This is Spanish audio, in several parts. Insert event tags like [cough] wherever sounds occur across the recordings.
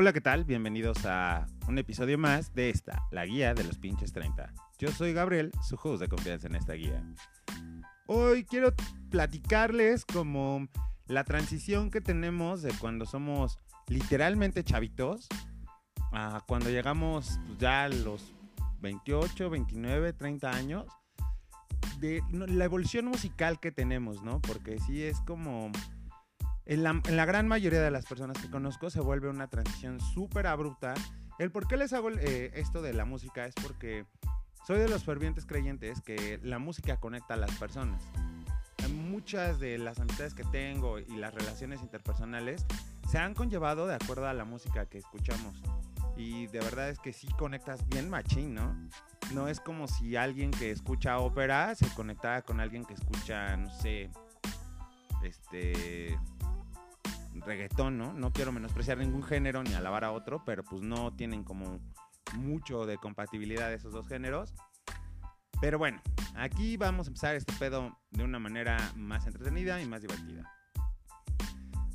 Hola, ¿qué tal? Bienvenidos a un episodio más de esta, la guía de los pinches 30. Yo soy Gabriel, su host de confianza en esta guía. Hoy quiero platicarles como la transición que tenemos de cuando somos literalmente chavitos a cuando llegamos pues, ya a los 28, 29, 30 años. De la evolución musical que tenemos, ¿no? Porque sí es como en la, gran mayoría de las personas que conozco se vuelve una transición súper abrupta. El por qué les hago eh, esto de la música es porque soy de los fervientes creyentes que la música conecta a las personas. Muchas de las amistades que tengo y las relaciones interpersonales se han conllevado de acuerdo a la música que escuchamos. Y de verdad es que sí conectas bien machín, ¿no? No es como si alguien que escucha ópera se conectara con alguien que escucha, no sé, este reggaetón, ¿no? No quiero menospreciar ningún género ni alabar a otro, pero pues no tienen como mucho de compatibilidad esos dos géneros. Pero bueno, aquí vamos a empezar este pedo de una manera más entretenida y más divertida.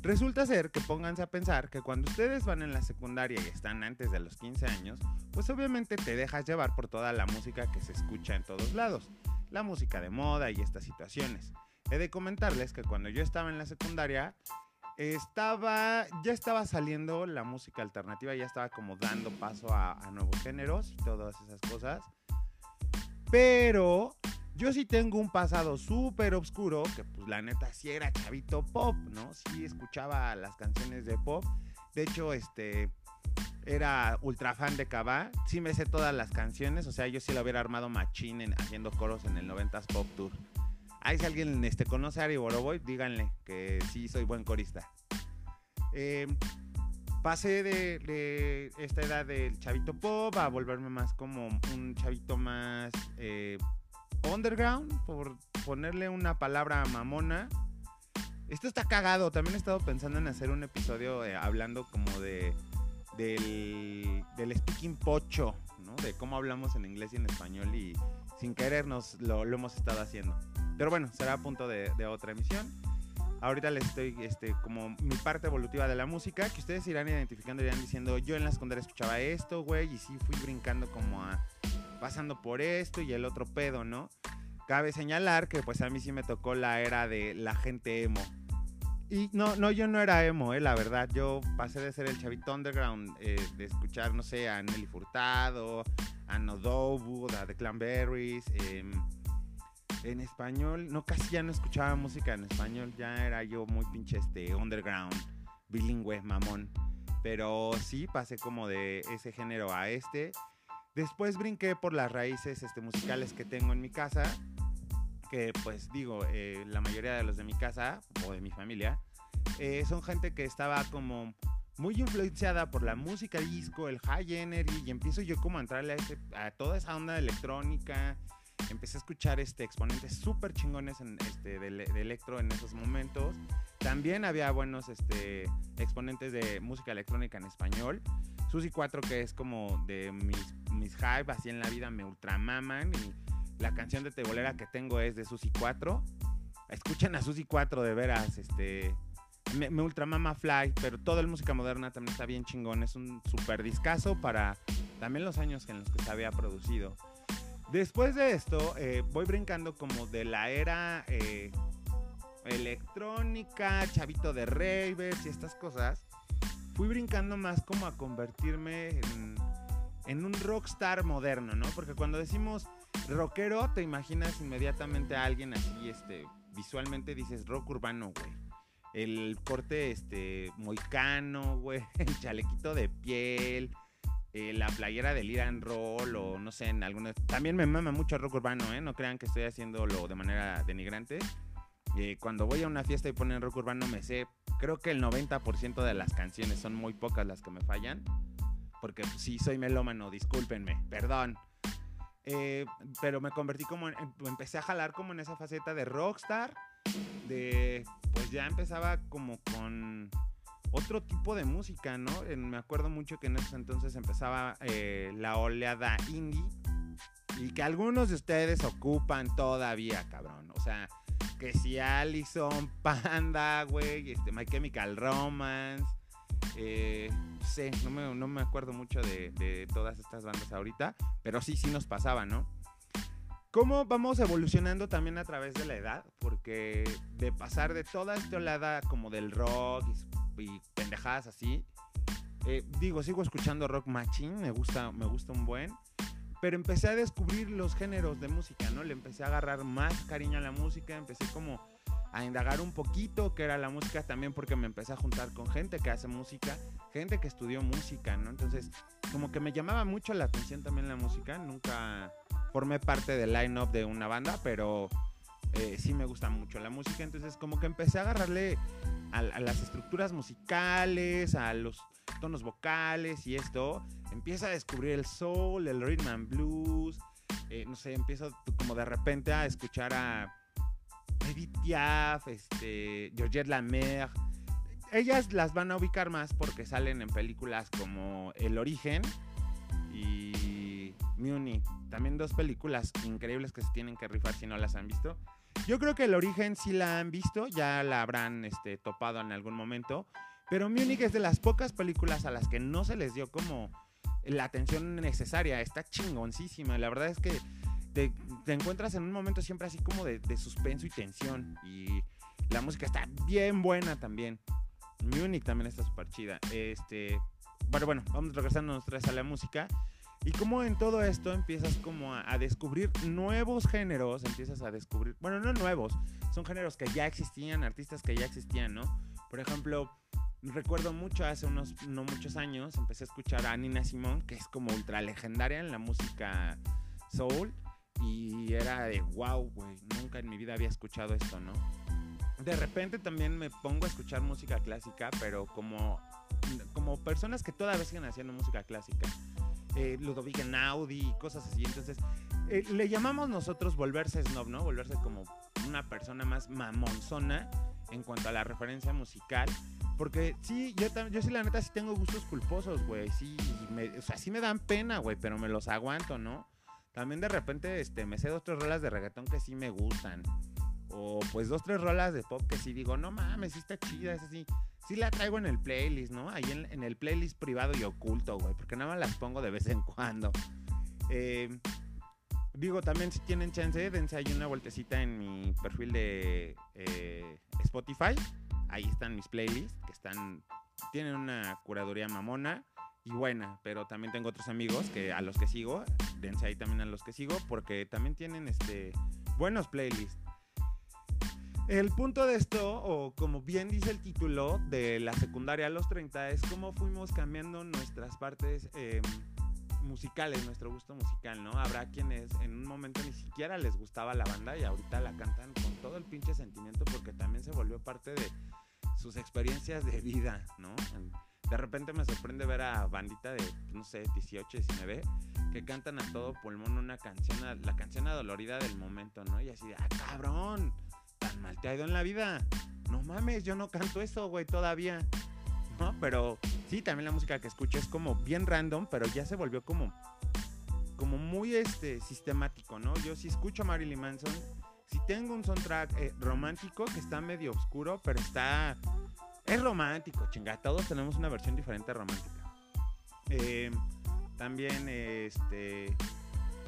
Resulta ser que pónganse a pensar que cuando ustedes van en la secundaria y están antes de los 15 años, pues obviamente te dejas llevar por toda la música que se escucha en todos lados, la música de moda y estas situaciones. He de comentarles que cuando yo estaba en la secundaria, estaba, ya estaba saliendo la música alternativa, ya estaba como dando paso a, nuevos géneros y todas esas cosas. Pero yo sí tengo un pasado súper oscuro, que pues la neta sí era chavito pop, ¿no? Sí escuchaba las canciones de pop. De hecho, este, era ultra fan de Cabá. Sí me sé todas las canciones, o sea, yo sí lo hubiera armado machine haciendo coros en el 90s Pop Tour. Ahí si alguien este, conoce a Ari Boroboy, díganle que sí soy buen corista. Em, pasé de, esta edad del chavito pop a volverme más como un chavito más eh, underground, por ponerle una palabra mamona. Esto está cagado. También he estado pensando en hacer un episodio eh, hablando como de del, del speaking pocho, ¿no? De cómo hablamos en inglés y en español y sin querernos lo, lo hemos estado haciendo. Pero bueno, será a punto de, otra emisión. Ahorita les estoy este, como mi parte evolutiva de la música, que ustedes irán identificando, irán diciendo, yo en la secundaria escuchaba esto, güey, y sí fui brincando como a, pasando por esto y el otro pedo, ¿no? Cabe señalar que pues a mí sí me tocó la era de la gente emo. Y no, no, yo no era emo, eh, la verdad. Yo pasé de ser el chavito underground, eh, de escuchar, no sé, a Nelly Furtado, a Nodobu, a The Clanberries, eh, en español, no, casi ya no escuchaba música en español, ya era yo muy pinche este underground, bilingüe, mamón. Pero sí pasé como de ese género a este. Después brinqué por las raíces este, musicales que tengo en mi casa, que pues digo, eh, la mayoría de los de mi casa o de mi familia eh, son gente que estaba como muy influenciada por la música disco, el high energy, y empiezo yo como a entrarle a, a toda esa onda electrónica empecé a escuchar este, exponentes súper chingones en, este, de, electro en esos momentos. También había buenos este, exponentes de música electrónica en español. Susi 4, que es como de mis, mis hype, así en la vida me ultramaman. Y la canción de Tebolera que tengo es de Susi 4. Escuchen a Susi 4 de veras, este. Me, me ultramama Fly, pero toda la música moderna también está bien chingón. Es un super discazo para también los años en los que se había producido. Después de esto, eh, voy brincando como de la era eh, electrónica, chavito de ravers y estas cosas. Fui brincando más como a convertirme en, en, un rockstar moderno, ¿no? Porque cuando decimos rockero, te imaginas inmediatamente a alguien así, este, visualmente dices rock urbano, güey. El corte, este, moicano, güey. [laughs] El chalequito de piel eh, la playera del Iran Roll o no sé, en alguna... También me mama mucho el rock urbano, ¿eh? No crean que estoy haciéndolo de manera denigrante. Eh, cuando voy a una fiesta y ponen rock urbano me sé, creo que el 90% de las canciones son muy pocas las que me fallan. Porque sí, soy melómano, discúlpenme, perdón. Eh, pero me convertí como, en, empecé a jalar como en esa faceta de rockstar. De, pues ya empezaba como con otro tipo de música, ¿no? me acuerdo mucho que en esos entonces empezaba eh, la oleada indie y que algunos de ustedes ocupan todavía, cabrón. O sea, que si Allison, [laughs] Panda, güey, este, My Chemical Romance, Eh, sé, no me, no me acuerdo mucho de, de, todas estas bandas ahorita, pero sí, sí nos pasaba, ¿no? ¿Cómo vamos evolucionando también a través de la edad? Porque de pasar de toda esta olada como del rock y, pendejadas así, eh, digo, sigo escuchando rock machine, me gusta, me gusta un buen, pero empecé a descubrir los géneros de música, ¿no? Le empecé a agarrar más cariño a la música, empecé como a indagar un poquito qué era la música también porque me empecé a juntar con gente que hace música, gente que estudió música, ¿no? Entonces, como que me llamaba mucho la atención también la música, nunca formé parte del line-up de una banda, pero eh, sí me gusta mucho la música, entonces como que empecé a agarrarle a, las estructuras musicales, a los tonos vocales y esto, empieza a descubrir el soul, el rhythm and blues, eh, no sé, empiezo como de repente a escuchar a Edith Piaf, este, Georgette Lamer. Ellas las van a ubicar más porque salen en películas como El Origen y Munich. También dos películas increíbles que se tienen que rifar si no las han visto. Yo creo que El Origen sí la han visto, ya la habrán este, topado en algún momento. Pero Munich es de las pocas películas a las que no se les dio como la atención necesaria. Está chingoncísima. La verdad es que te, encuentras en un momento siempre así como de, suspenso y tensión. Y la música está bien buena también. Munich también está súper chida. Este, bueno, bueno, vamos regresando otra vez a la música. Y como en todo esto empiezas como a, descubrir nuevos géneros, empiezas a descubrir, bueno, no nuevos, son géneros que ya existían, artistas que ya existían, ¿no? Por ejemplo, recuerdo mucho hace unos no muchos años, empecé a escuchar a Nina Simone, que es como ultra legendaria en la música soul. Y era de wow, güey, nunca en mi vida había escuchado esto, ¿no? De repente también me pongo a escuchar música clásica, pero como, como personas que todavía siguen haciendo música clásica. Eh, Ludovic Naudi cosas así. Entonces, eh, le llamamos nosotros volverse snob, ¿no? Volverse como una persona más mamonzona en cuanto a la referencia musical. Porque sí, yo, sí, la neta, sí tengo gustos culposos, güey. Sí, o sea, sí me dan pena, güey, pero me los aguanto, ¿no? También de repente este, me sé dos, tres rolas de reggaetón que sí me gustan. O pues dos, tres rolas de pop que sí digo, no mames, sí está chida, es así. Sí la traigo en el playlist, ¿no? Ahí en, el playlist privado y oculto, güey. Porque nada más las pongo de vez en [laughs] cuando. Eh, digo, también si tienen chance, dense ahí una vueltecita en mi perfil de eh, Spotify. Ahí están mis playlists, que están. Tienen una curaduría mamona y buena, pero también tengo otros amigos que a los que sigo, dense ahí también a los que sigo, porque también tienen este buenos playlists. El punto de esto, o como bien dice el título de la secundaria a los 30, es cómo fuimos cambiando nuestras partes em, musicales, nuestro gusto musical, ¿no? Habrá quienes en un momento ni siquiera les gustaba la banda y ahorita la cantan con todo el pinche sentimiento porque también se volvió parte de sus experiencias de vida, ¿no? de repente me sorprende ver a bandita de, no sé, 18, 19, que cantan a todo pulmón una canción, la canción adolorida del momento, ¿no? Y así de, ah, cabrón, tan mal te ha ido en la vida. No mames, yo no canto eso, güey, todavía. ¿No? Pero sí, también la música que escucho es como bien random, pero ya se volvió como, como muy este, sistemático, ¿no? Yo sí escucho a Marilyn Manson, si tengo un soundtrack eh, romántico que está medio oscuro, pero está es romántico, chinga. Todos tenemos una versión diferente romántica. Eh, también este.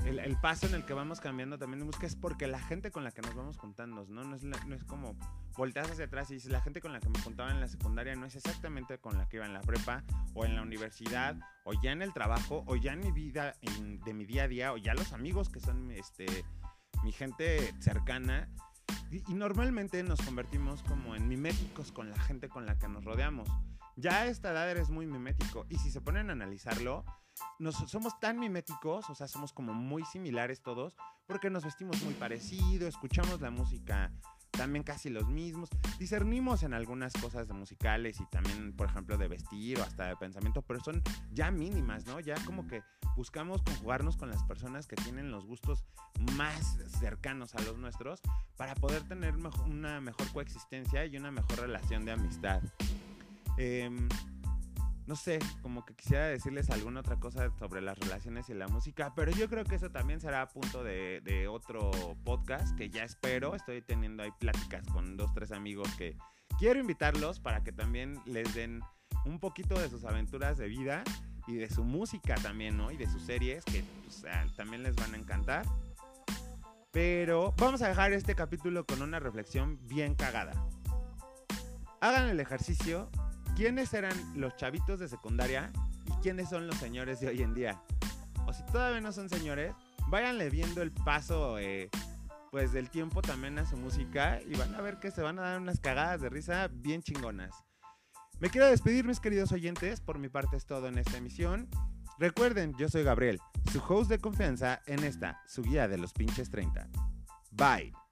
El, paso en el que vamos cambiando también de música es porque la gente con la que nos vamos juntando, ¿no? No es, no es como volteas hacia atrás y dices, la gente con la que me juntaba en la secundaria no es exactamente con la que iba en la prepa o en la universidad o ya en el trabajo o ya en mi vida de mi día a día o ya los amigos que son este, mi gente cercana y, normalmente nos convertimos como en miméticos con la gente con la que nos rodeamos. Ya a esta edad eres muy mimético. Y si se ponen a analizarlo, nos, somos tan miméticos, o sea, somos como muy similares todos, porque nos vestimos muy parecido, escuchamos la música también casi los mismos. Discernimos en algunas cosas musicales y también, por ejemplo, de vestir o hasta de pensamiento, pero son ya mínimas, ¿no? Ya como que buscamos conjugarnos con las personas que tienen los gustos más cercanos a los nuestros para poder tener una mejor coexistencia y una mejor relación de amistad. Eh, no sé, como que quisiera decirles alguna otra cosa sobre las relaciones y la música, pero yo creo que eso también será a punto de, otro podcast que ya espero. Estoy teniendo ahí pláticas con dos, tres amigos que quiero invitarlos para que también les den un poquito de sus aventuras de vida y de su música también, ¿no? Y de sus series que pues, también les van a encantar. Pero vamos a dejar este capítulo con una reflexión bien cagada. Hagan el ejercicio. ¿Quiénes eran los chavitos de secundaria y quiénes son los señores de hoy en día? O si todavía no son señores, váyanle viendo el paso eh, pues del tiempo también a su música y van a ver que se van a dar unas cagadas de risa bien chingonas. Me quiero despedir mis queridos oyentes, por mi parte es todo en esta emisión. Recuerden, yo soy Gabriel, su host de confianza en esta, su guía de los pinches 30. Bye.